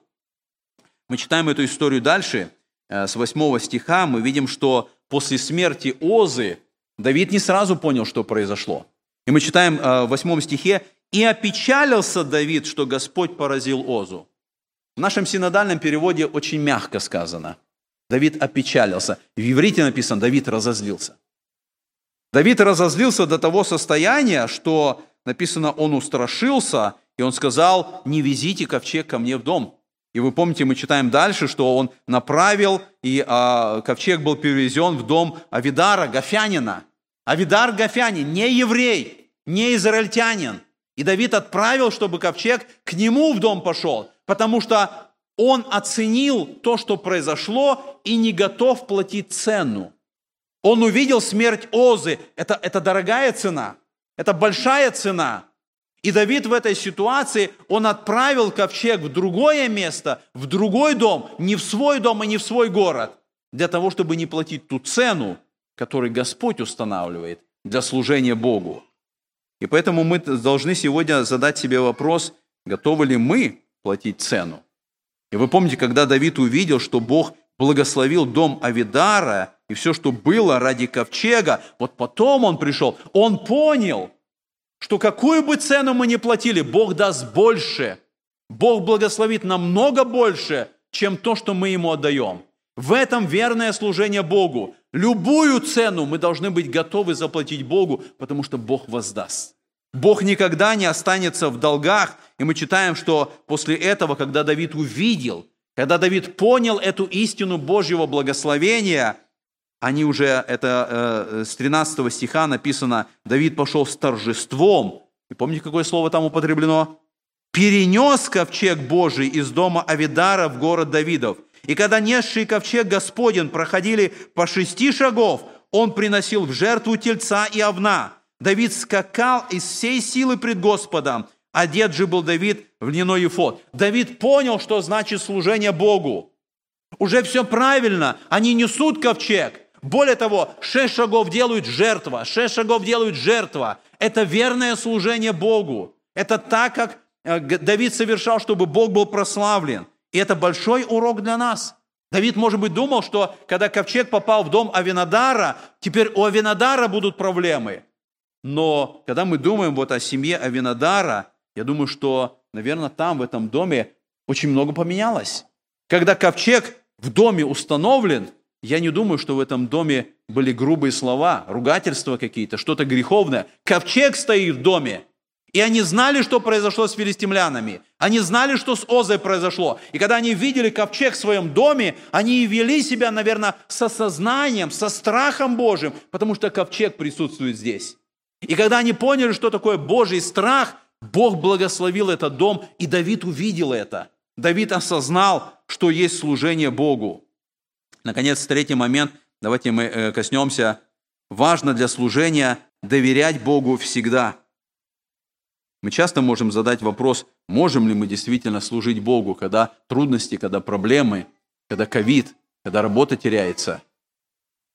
Мы читаем эту историю дальше, э, с 8 стиха, мы видим, что после смерти Озы Давид не сразу понял, что произошло. И мы читаем э, в 8 стихе, «И опечалился Давид, что Господь поразил Озу». В нашем синодальном переводе очень мягко сказано. Давид опечалился. В иврите написано, Давид разозлился. Давид разозлился до того состояния, что написано, он устрашился, и он сказал, не везите ковчег ко мне в дом. И вы помните, мы читаем дальше, что он направил, и а, ковчег был перевезен в дом Авидара, Гафянина. Авидар Гафянин, не еврей, не израильтянин. И Давид отправил, чтобы ковчег к нему в дом пошел потому что он оценил то, что произошло, и не готов платить цену. Он увидел смерть Озы. Это, это дорогая цена, это большая цена. И Давид в этой ситуации, он отправил ковчег в другое место, в другой дом, не в свой дом и не в свой город, для того, чтобы не платить ту цену, которую Господь устанавливает для служения Богу. И поэтому мы должны сегодня задать себе вопрос, готовы ли мы платить цену. И вы помните, когда Давид увидел, что Бог благословил дом Авидара и все, что было ради ковчега, вот потом он пришел, он понял, что какую бы цену мы ни платили, Бог даст больше. Бог благословит намного больше, чем то, что мы Ему отдаем. В этом верное служение Богу. Любую цену мы должны быть готовы заплатить Богу, потому что Бог воздаст. Бог никогда не останется в долгах. И мы читаем, что после этого, когда Давид увидел, когда Давид понял эту истину Божьего благословения, они уже, это э, с 13 стиха написано, Давид пошел с торжеством. И помните, какое слово там употреблено? Перенес ковчег Божий из дома Авидара в город Давидов. И когда несший ковчег Господень проходили по шести шагов, он приносил в жертву тельца и овна. Давид скакал из всей силы пред Господом. Одет же был Давид в льняной ефот. Давид понял, что значит служение Богу. Уже все правильно. Они несут ковчег. Более того, шесть шагов делают жертва, шесть шагов делают жертва. Это верное служение Богу. Это так, как э, Давид совершал, чтобы Бог был прославлен. И это большой урок для нас. Давид, может быть, думал, что когда ковчег попал в дом Авинадара, теперь у Авинадара будут проблемы. Но когда мы думаем вот о семье Авинадара, я думаю, что, наверное, там, в этом доме, очень много поменялось. Когда ковчег в доме установлен – я не думаю, что в этом доме были грубые слова, ругательства какие-то, что-то греховное. Ковчег стоит в доме. И они знали, что произошло с филистимлянами. Они знали, что с Озой произошло. И когда они видели ковчег в своем доме, они вели себя, наверное, со сознанием, со страхом Божьим, потому что ковчег присутствует здесь. И когда они поняли, что такое Божий страх, Бог благословил этот дом, и Давид увидел это. Давид осознал, что есть служение Богу. Наконец, третий момент, давайте мы э, коснемся. Важно для служения доверять Богу всегда. Мы часто можем задать вопрос, можем ли мы действительно служить Богу, когда трудности, когда проблемы, когда ковид, когда работа теряется.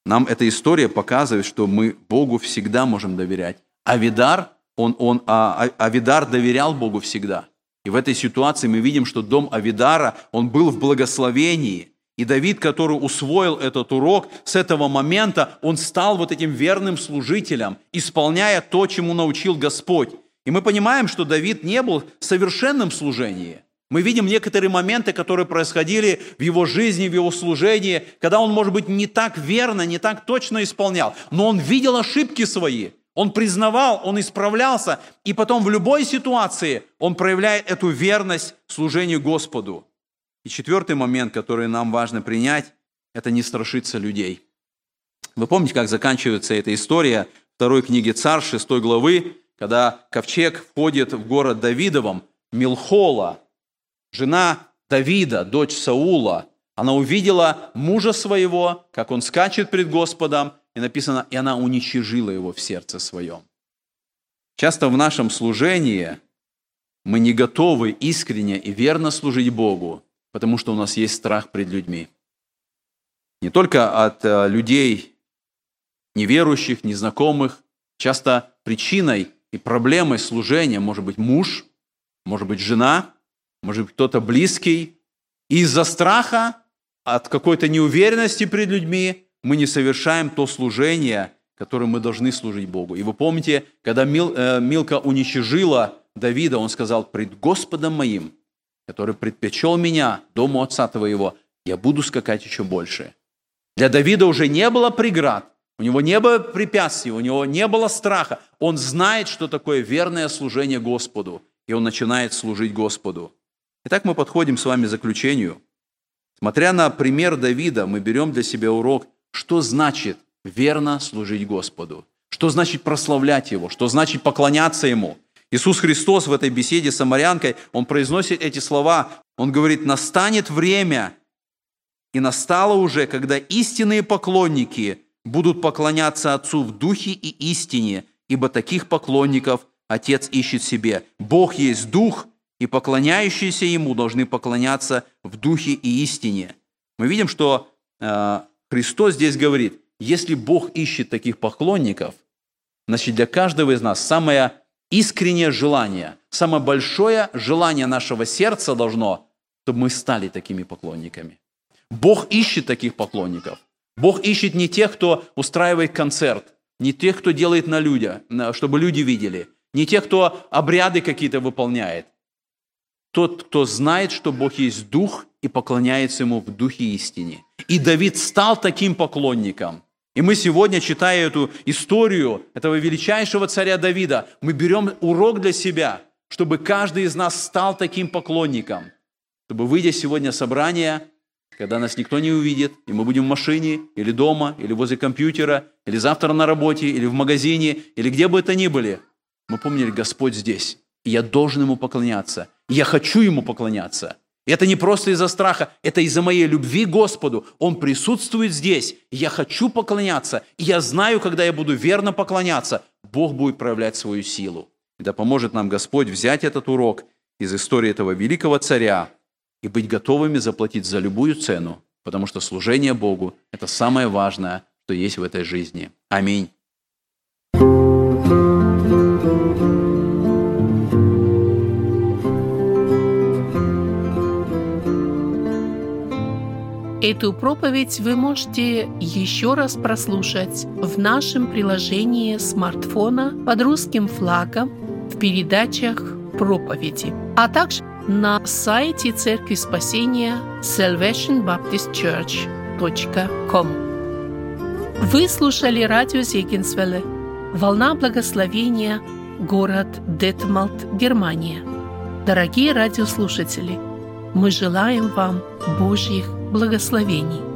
Нам эта история показывает, что мы Богу всегда можем доверять. Авидар, он, он, а, а Авидар доверял Богу всегда. И в этой ситуации мы видим, что дом Авидара, он был в благословении – и Давид, который усвоил этот урок, с этого момента он стал вот этим верным служителем, исполняя то, чему научил Господь. И мы понимаем, что Давид не был в служении. Мы видим некоторые моменты, которые происходили в его жизни, в его служении, когда он, может быть, не так верно, не так точно исполнял, но он видел ошибки свои, он признавал, он исправлялся, и потом в любой ситуации он проявляет эту верность служению Господу. И четвертый момент, который нам важно принять, это не страшиться людей. Вы помните, как заканчивается эта история второй книги Царь, 6 главы, когда ковчег входит в город Давидовом, Милхола, жена Давида, дочь Саула, она увидела мужа своего, как он скачет пред Господом, и написано, и она уничижила его в сердце своем. Часто в нашем служении мы не готовы искренне и верно служить Богу, потому что у нас есть страх пред людьми. Не только от э, людей неверующих, незнакомых. Часто причиной и проблемой служения может быть муж, может быть жена, может быть кто-то близкий. И из-за страха, от какой-то неуверенности пред людьми мы не совершаем то служение, которым мы должны служить Богу. И вы помните, когда Мил, э, Милка уничижила Давида, он сказал, «Пред Господом моим который предпочел меня, дому отца твоего, я буду скакать еще больше. Для Давида уже не было преград, у него не было препятствий, у него не было страха. Он знает, что такое верное служение Господу, и он начинает служить Господу. Итак, мы подходим с вами к заключению. Смотря на пример Давида, мы берем для себя урок, что значит верно служить Господу, что значит прославлять Его, что значит поклоняться Ему – Иисус Христос в этой беседе с самарянкой, Он произносит эти слова. Он говорит, настанет время, и настало уже, когда истинные поклонники будут поклоняться Отцу в духе и истине, ибо таких поклонников Отец ищет себе. Бог есть Дух, и поклоняющиеся Ему должны поклоняться в Духе и истине. Мы видим, что э, Христос здесь говорит, если Бог ищет таких поклонников, значит для каждого из нас самое искреннее желание, самое большое желание нашего сердца должно, чтобы мы стали такими поклонниками. Бог ищет таких поклонников. Бог ищет не тех, кто устраивает концерт, не тех, кто делает на людях, чтобы люди видели, не тех, кто обряды какие-то выполняет. Тот, кто знает, что Бог есть Дух и поклоняется Ему в Духе истине. И Давид стал таким поклонником. И мы сегодня, читая эту историю этого величайшего царя Давида, мы берем урок для себя, чтобы каждый из нас стал таким поклонником, чтобы, выйдя сегодня собрание, когда нас никто не увидит, и мы будем в машине, или дома, или возле компьютера, или завтра на работе, или в магазине, или где бы это ни были, мы помнили, Господь здесь, и я должен Ему поклоняться, и я хочу Ему поклоняться. И это не просто из-за страха, это из-за моей любви к Господу. Он присутствует здесь, и я хочу поклоняться, и я знаю, когда я буду верно поклоняться, Бог будет проявлять свою силу. И да поможет нам Господь взять этот урок из истории этого великого царя, и быть готовыми заплатить за любую цену, потому что служение Богу – это самое важное, что есть в этой жизни. Аминь. Эту проповедь вы можете еще раз прослушать в нашем приложении смартфона под русским флагом в передачах проповеди, а также на сайте Церкви Спасения salvationbaptistchurch.com. Вы слушали радио Зегенсвелле «Волна благословения», город Детмалт, Германия. Дорогие радиослушатели, мы желаем вам Божьих благословений.